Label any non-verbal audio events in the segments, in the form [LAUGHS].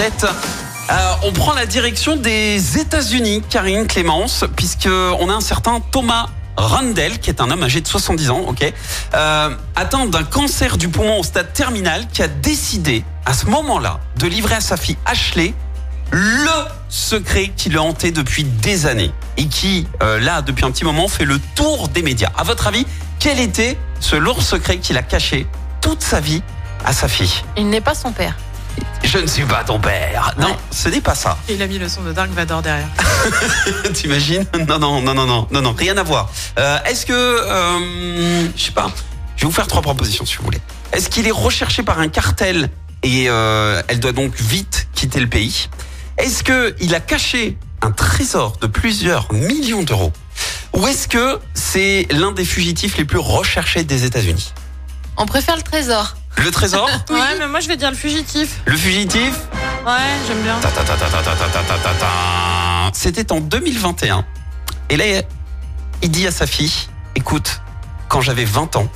Euh, on prend la direction des États-Unis, Karine Clémence, puisque on a un certain Thomas Randall, qui est un homme âgé de 70 ans, ok, euh, atteint d'un cancer du poumon au stade terminal, qui a décidé à ce moment-là de livrer à sa fille Ashley le secret qui le hantait depuis des années et qui, euh, là, depuis un petit moment, fait le tour des médias. À votre avis, quel était ce lourd secret qu'il a caché toute sa vie à sa fille? Il n'est pas son père. Je ne suis pas ton père. Non, Ouais. ce n'est pas ça. Et il a mis le son de Dark Vador derrière. [LAUGHS] T'imagines? Non, non, non, non, non, non, non, rien à voir. Euh, Est-ce que, euh, je sais pas, je vais vous faire trois propositions si vous voulez. Est-ce qu'il est recherché par un cartel et euh, elle doit donc vite quitter le pays? Est-ce que il a caché un trésor de plusieurs millions d'euros? Ou est-ce que c'est l'un des fugitifs les plus recherchés des États-Unis? On préfère le trésor. Le trésor [LAUGHS] Ouais, mais moi je vais dire le fugitif. Le fugitif Ouais, j'aime bien. Ta, ta, ta, ta, ta, ta, ta, ta, ta, ta. C'était en 2021. Et là, il dit à sa fille, écoute, quand j'avais 20 ans,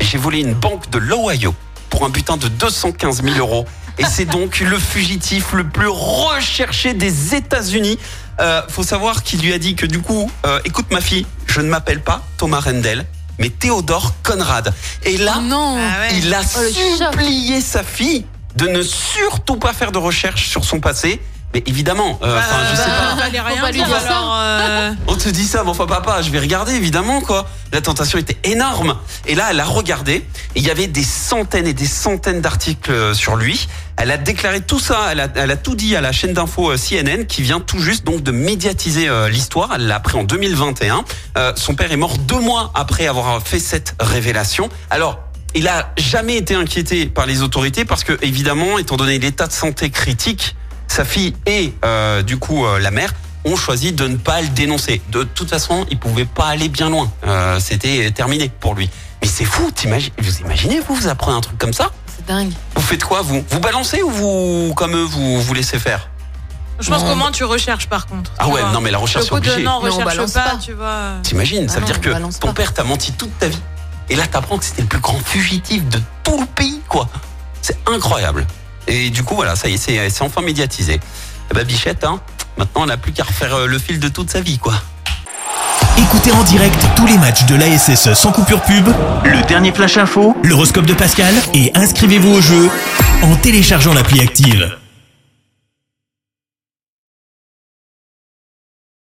j'ai volé une banque de l'Ohio pour un butin de 215 000 euros. Et c'est donc le fugitif le plus recherché des États-Unis. Euh, faut savoir qu'il lui a dit que du coup, euh, écoute ma fille, je ne m'appelle pas Thomas Rendell, mais Théodore Conrad. Et là, Oh non. Ah il a Oh, supplié sa fille de ne surtout pas faire de recherche sur son passé. Mais évidemment, euh, enfin, je sais pas. Il fallait rien pas lui dire dire ça. alors. euh, On te dit ça, mais enfin papa, je vais regarder évidemment quoi. La tentation était énorme. Et là, elle a regardé et il y avait des centaines et des centaines d'articles euh, sur lui. Elle a déclaré tout ça, elle a, elle a tout dit à la chaîne d'info euh, CNN qui vient tout juste donc de médiatiser euh, l'histoire. Elle l'a appris en 2021. Euh, son père est mort deux mois après avoir fait cette révélation. Alors. Il a jamais été inquiété par les autorités parce que évidemment, étant donné l'état de santé critique, sa fille et euh, du coup euh, la mère ont choisi de ne pas le dénoncer. De toute façon, il pouvait pas aller bien loin. Euh, C'était terminé pour lui. Mais c'est fou, t'imagines vous imaginez vous vous apprenez un truc comme ça? C'est dingue. Vous faites quoi vous? Vous balancez ou vous comme eux vous vous laissez faire? Je pense Non. comment tu recherches par contre. Ah tu ouais, vois. non mais la Le recherche c'est coup de obligé. non, on recherche balance pas, pas. tu vois. T'imagines Ça Ah veut non, dire on que balance ton pas. père t'a menti toute ta vie. Et là t'apprends que c'était le plus grand fugitif de tout le pays quoi. C'est incroyable. Et du coup voilà, ça y est, c'est c'est enfin médiatisé. Eh ben Bichette, hein, maintenant elle n'a plus qu'à refaire euh, le fil de toute sa vie quoi. Écoutez en direct tous les matchs de l'ASSE sans coupure pub, le dernier flash info, l'horoscope de Pascal et inscrivez-vous au jeu en téléchargeant l'appli active.